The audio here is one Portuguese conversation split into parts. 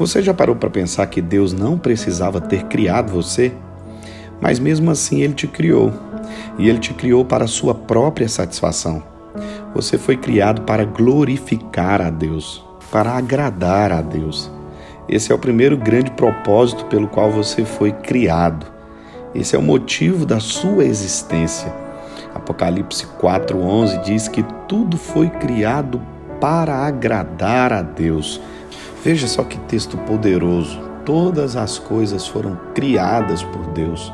Você já parou para pensar que Deus não precisava ter criado você? Mas mesmo assim ele te criou. E ele te criou para a sua própria satisfação. Você foi criado para glorificar a Deus, para agradar a Deus. Esse é o primeiro grande propósito pelo qual você foi criado. Esse é o motivo da sua existência. Apocalipse 4:11 diz que tudo foi criado para agradar a Deus. Veja só que texto poderoso. Todas as coisas foram criadas por Deus.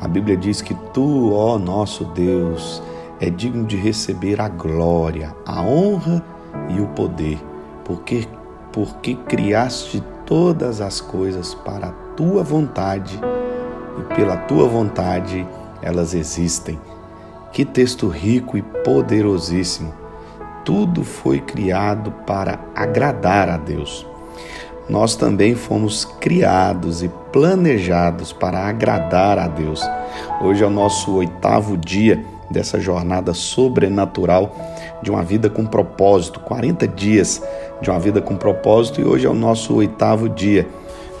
A Bíblia diz que tu, ó nosso Deus, é digno de receber a glória, a honra e o poder, porque porque criaste todas as coisas para a tua vontade e pela tua vontade elas existem. Que texto rico e poderosíssimo. Tudo foi criado para agradar a Deus. Nós também fomos criados e planejados para agradar a Deus. Hoje é o nosso oitavo dia dessa jornada sobrenatural de uma vida com propósito, 40 dias de uma vida com propósito, e hoje é o nosso oitavo dia.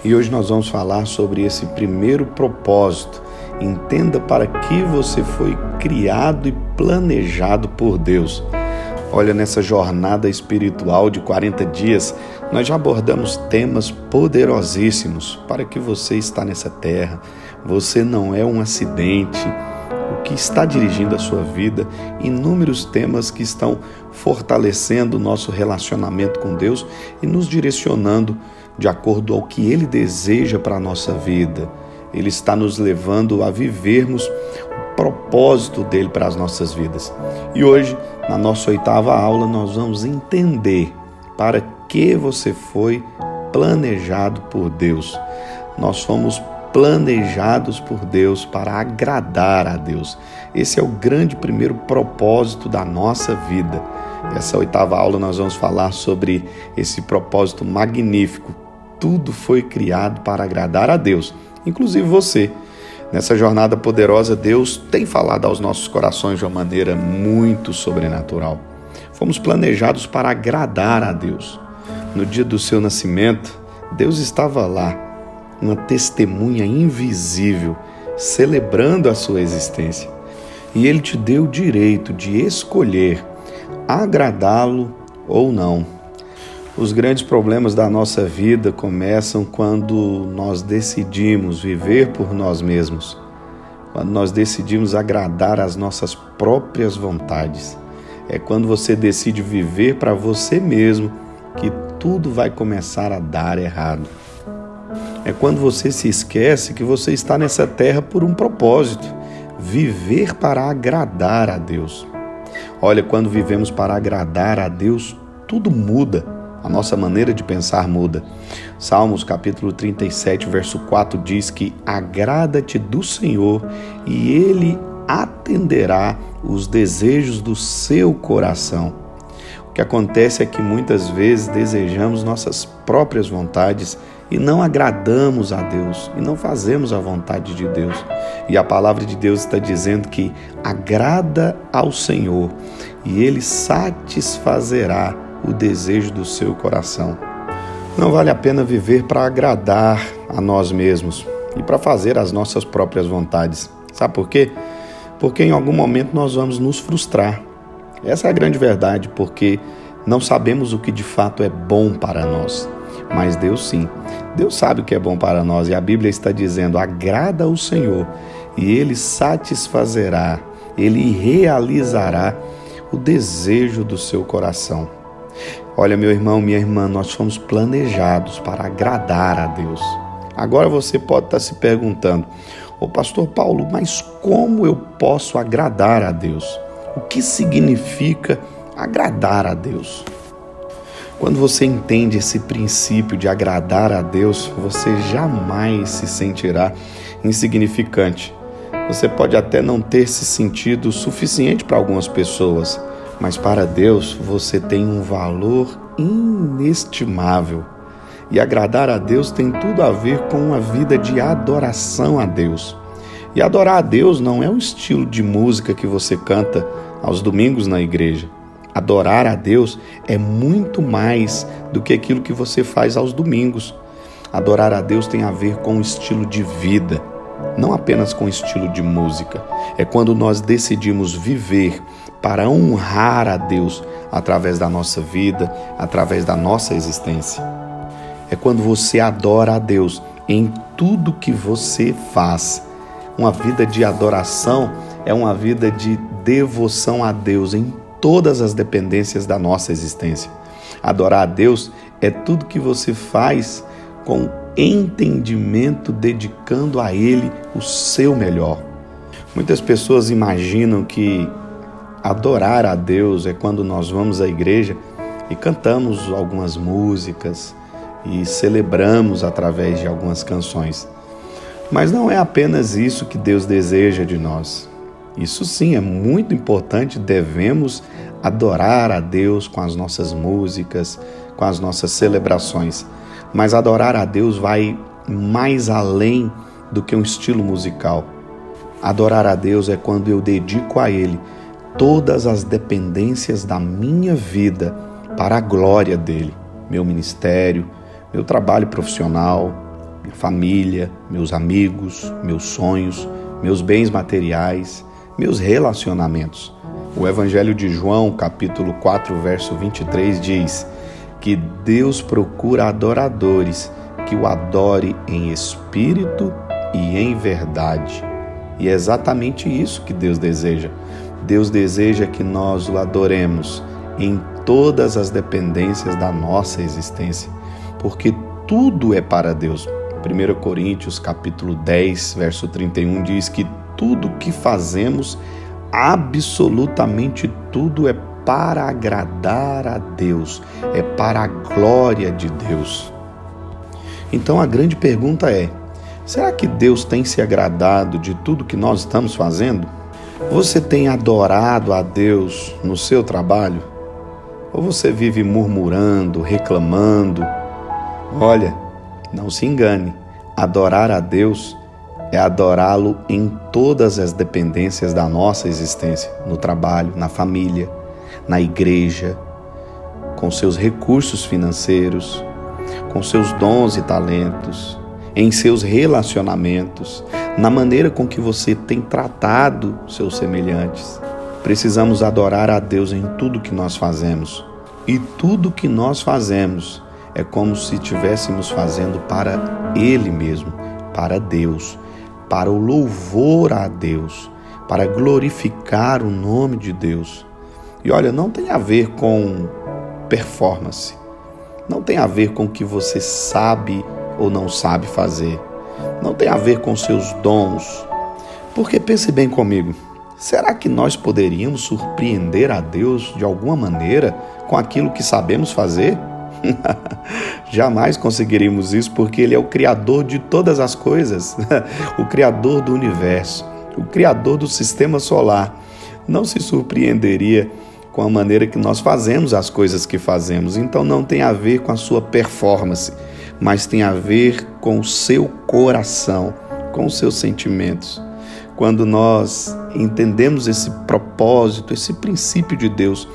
E hoje nós vamos falar sobre esse primeiro propósito. Entenda para que você foi criado e planejado por Deus. Olha, nessa jornada espiritual de 40 dias, nós já abordamos temas poderosíssimos para que você está nessa terra. Você não é um acidente o que está dirigindo a sua vida, inúmeros temas que estão fortalecendo o nosso relacionamento com Deus e nos direcionando de acordo ao que Ele deseja para a nossa vida. Ele está nos levando a vivermos o propósito dele para as nossas vidas. E hoje, na nossa oitava aula, nós vamos entender para que você foi planejado por Deus. Nós fomos planejados por Deus para agradar a Deus. Esse é o grande primeiro propósito da nossa vida. Essa oitava aula nós vamos falar sobre esse propósito magnífico. Tudo foi criado para agradar a Deus, inclusive você. Nessa jornada poderosa, Deus tem falado aos nossos corações de uma maneira muito sobrenatural. Fomos planejados para agradar a Deus. No dia do seu nascimento, Deus estava lá uma testemunha invisível celebrando a sua existência. E ele te deu o direito de escolher agradá-lo ou não. Os grandes problemas da nossa vida começam quando nós decidimos viver por nós mesmos, quando nós decidimos agradar as nossas próprias vontades. É quando você decide viver para você mesmo que tudo vai começar a dar errado. É quando você se esquece que você está nessa terra por um propósito viver para agradar a Deus. Olha, quando vivemos para agradar a Deus, tudo muda. A nossa maneira de pensar muda. Salmos capítulo 37, verso 4 diz que agrada-te do Senhor e ele atenderá os desejos do seu coração. Que acontece é que muitas vezes desejamos nossas próprias vontades e não agradamos a Deus e não fazemos a vontade de Deus. E a palavra de Deus está dizendo que agrada ao Senhor e ele satisfazerá o desejo do seu coração. Não vale a pena viver para agradar a nós mesmos e para fazer as nossas próprias vontades. Sabe por quê? Porque em algum momento nós vamos nos frustrar. Essa é a grande verdade, porque não sabemos o que de fato é bom para nós. Mas Deus sim. Deus sabe o que é bom para nós e a Bíblia está dizendo: agrada ao Senhor e ele satisfazerá, ele realizará o desejo do seu coração. Olha, meu irmão, minha irmã, nós fomos planejados para agradar a Deus. Agora você pode estar se perguntando, ô pastor Paulo, mas como eu posso agradar a Deus? O que significa agradar a Deus? Quando você entende esse princípio de agradar a Deus, você jamais se sentirá insignificante. Você pode até não ter se sentido suficiente para algumas pessoas, mas para Deus você tem um valor inestimável. E agradar a Deus tem tudo a ver com uma vida de adoração a Deus. E adorar a Deus não é um estilo de música que você canta aos domingos na igreja. Adorar a Deus é muito mais do que aquilo que você faz aos domingos. Adorar a Deus tem a ver com o estilo de vida, não apenas com o estilo de música. É quando nós decidimos viver para honrar a Deus através da nossa vida, através da nossa existência. É quando você adora a Deus em tudo que você faz. Uma vida de adoração é uma vida de devoção a Deus em todas as dependências da nossa existência. Adorar a Deus é tudo que você faz com entendimento, dedicando a Ele o seu melhor. Muitas pessoas imaginam que adorar a Deus é quando nós vamos à igreja e cantamos algumas músicas e celebramos através de algumas canções. Mas não é apenas isso que Deus deseja de nós. Isso sim é muito importante, devemos adorar a Deus com as nossas músicas, com as nossas celebrações. Mas adorar a Deus vai mais além do que um estilo musical. Adorar a Deus é quando eu dedico a Ele todas as dependências da minha vida para a glória dele, meu ministério, meu trabalho profissional, minha família, meus amigos, meus sonhos, meus bens materiais, meus relacionamentos. O Evangelho de João, capítulo 4, verso 23 diz que Deus procura adoradores que o adore em espírito e em verdade. E é exatamente isso que Deus deseja. Deus deseja que nós o adoremos em todas as dependências da nossa existência, porque tudo é para Deus. 1 Coríntios capítulo 10, verso 31 diz que tudo que fazemos, absolutamente tudo é para agradar a Deus, é para a glória de Deus. Então a grande pergunta é: será que Deus tem se agradado de tudo que nós estamos fazendo? Você tem adorado a Deus no seu trabalho? Ou você vive murmurando, reclamando? Olha, não se engane, adorar a Deus é adorá-lo em todas as dependências da nossa existência, no trabalho, na família, na igreja, com seus recursos financeiros, com seus dons e talentos, em seus relacionamentos, na maneira com que você tem tratado seus semelhantes. Precisamos adorar a Deus em tudo que nós fazemos. E tudo que nós fazemos é como se estivéssemos fazendo para Ele mesmo, para Deus, para o louvor a Deus, para glorificar o nome de Deus. E olha, não tem a ver com performance, não tem a ver com o que você sabe ou não sabe fazer não tem a ver com seus dons. Porque pense bem comigo, será que nós poderíamos surpreender a Deus de alguma maneira com aquilo que sabemos fazer? Jamais conseguiríamos isso porque Ele é o Criador de todas as coisas, o Criador do universo, o Criador do sistema solar. Não se surpreenderia com a maneira que nós fazemos as coisas que fazemos, então não tem a ver com a sua performance mas tem a ver com o seu coração, com os seus sentimentos. Quando nós entendemos esse propósito, esse princípio de Deus,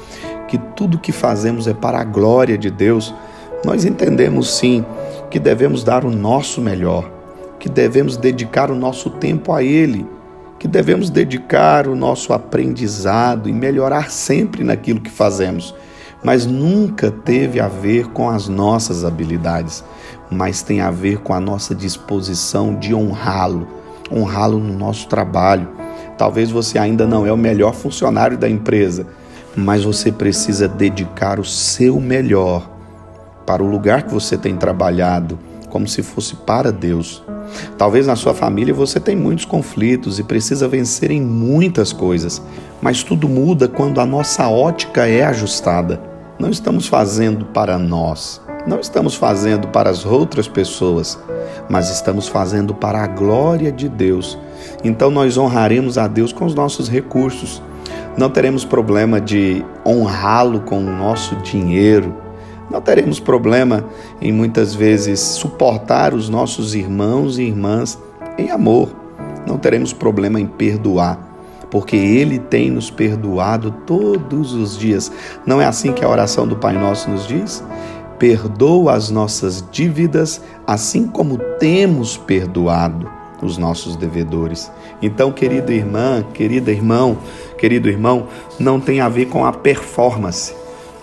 que tudo que fazemos é para a glória de Deus, nós entendemos sim que devemos dar o nosso melhor, que devemos dedicar o nosso tempo a Ele, que devemos dedicar o nosso aprendizado e melhorar sempre naquilo que fazemos mas nunca teve a ver com as nossas habilidades, mas tem a ver com a nossa disposição de honrá-lo, honrá-lo no nosso trabalho. Talvez você ainda não é o melhor funcionário da empresa, mas você precisa dedicar o seu melhor para o lugar que você tem trabalhado, como se fosse para Deus. Talvez na sua família você tem muitos conflitos e precisa vencer em muitas coisas, mas tudo muda quando a nossa ótica é ajustada. Não estamos fazendo para nós, não estamos fazendo para as outras pessoas, mas estamos fazendo para a glória de Deus. Então nós honraremos a Deus com os nossos recursos. Não teremos problema de honrá-lo com o nosso dinheiro. Não teremos problema em muitas vezes suportar os nossos irmãos e irmãs em amor. Não teremos problema em perdoar porque Ele tem nos perdoado todos os dias. Não é assim que a oração do Pai Nosso nos diz? perdoa as nossas dívidas, assim como temos perdoado os nossos devedores. Então, querida irmã, querida irmão, querido irmão, não tem a ver com a performance,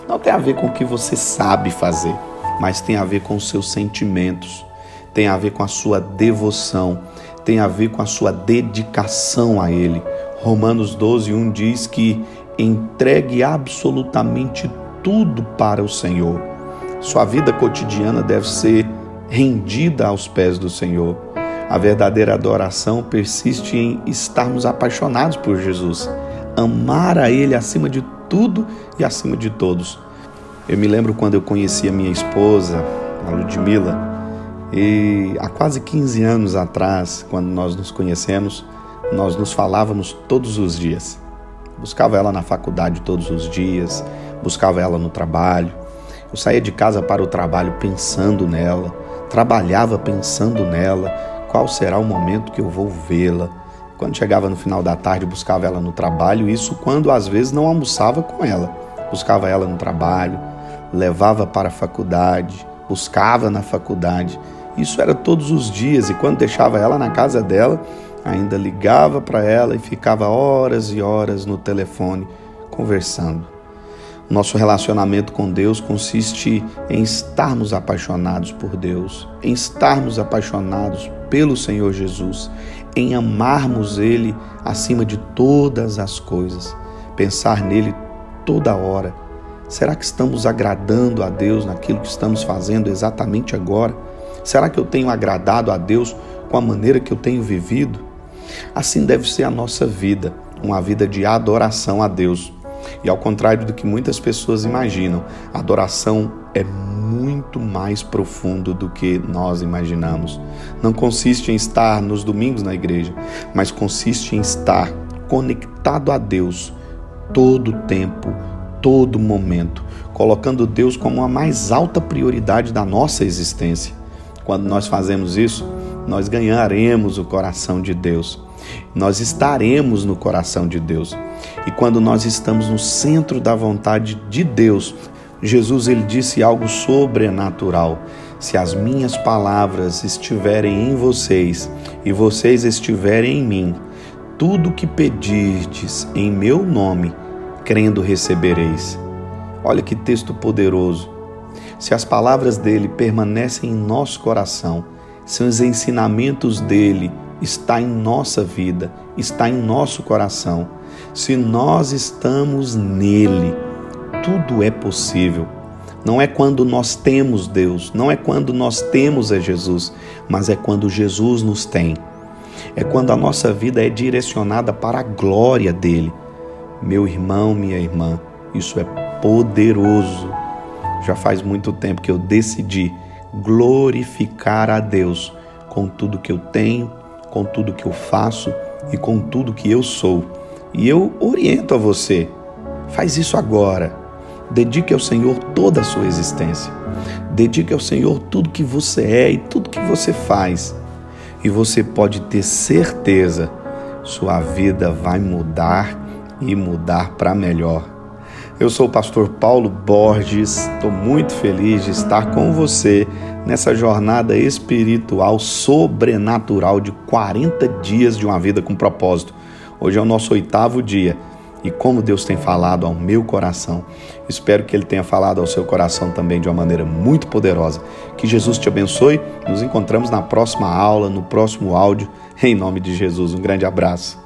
não tem a ver com o que você sabe fazer, mas tem a ver com os seus sentimentos, tem a ver com a sua devoção, tem a ver com a sua dedicação a Ele. Romanos 12, 1 diz que entregue absolutamente tudo para o Senhor. Sua vida cotidiana deve ser rendida aos pés do Senhor. A verdadeira adoração persiste em estarmos apaixonados por Jesus, amar a Ele acima de tudo e acima de todos. Eu me lembro quando eu conheci a minha esposa, a Ludmilla, e há quase 15 anos atrás, quando nós nos conhecemos, nós nos falávamos todos os dias. Buscava ela na faculdade todos os dias, buscava ela no trabalho. Eu saía de casa para o trabalho pensando nela, trabalhava pensando nela, qual será o momento que eu vou vê-la. Quando chegava no final da tarde, buscava ela no trabalho, isso quando às vezes não almoçava com ela. Buscava ela no trabalho, levava para a faculdade, buscava na faculdade. Isso era todos os dias e quando deixava ela na casa dela, ainda ligava para ela e ficava horas e horas no telefone conversando. Nosso relacionamento com Deus consiste em estarmos apaixonados por Deus, em estarmos apaixonados pelo Senhor Jesus, em amarmos Ele acima de todas as coisas, pensar nele toda hora. Será que estamos agradando a Deus naquilo que estamos fazendo exatamente agora? Será que eu tenho agradado a Deus com a maneira que eu tenho vivido? Assim deve ser a nossa vida, uma vida de adoração a Deus e ao contrário do que muitas pessoas imaginam, a adoração é muito mais profundo do que nós imaginamos. Não consiste em estar nos domingos na igreja, mas consiste em estar conectado a Deus todo o tempo, todo momento, colocando Deus como a mais alta prioridade da nossa existência. Quando nós fazemos isso, nós ganharemos o coração de Deus. Nós estaremos no coração de Deus. E quando nós estamos no centro da vontade de Deus, Jesus ele disse algo sobrenatural. Se as minhas palavras estiverem em vocês e vocês estiverem em mim, tudo que pedirdes em meu nome, crendo recebereis. Olha que texto poderoso. Se as palavras dele permanecem em nosso coração, se os ensinamentos dele está em nossa vida, está em nosso coração, se nós estamos nele, tudo é possível. Não é quando nós temos Deus, não é quando nós temos a Jesus, mas é quando Jesus nos tem. É quando a nossa vida é direcionada para a glória dele. Meu irmão, minha irmã, isso é poderoso. Já faz muito tempo que eu decidi glorificar a Deus com tudo que eu tenho, com tudo que eu faço e com tudo que eu sou. E eu oriento a você: faz isso agora. Dedique ao Senhor toda a sua existência. Dedique ao Senhor tudo que você é e tudo que você faz. E você pode ter certeza, sua vida vai mudar e mudar para melhor. Eu sou o pastor Paulo Borges, estou muito feliz de estar com você nessa jornada espiritual sobrenatural de 40 dias de uma vida com propósito. Hoje é o nosso oitavo dia e como Deus tem falado ao meu coração. Espero que Ele tenha falado ao seu coração também de uma maneira muito poderosa. Que Jesus te abençoe. Nos encontramos na próxima aula, no próximo áudio. Em nome de Jesus, um grande abraço.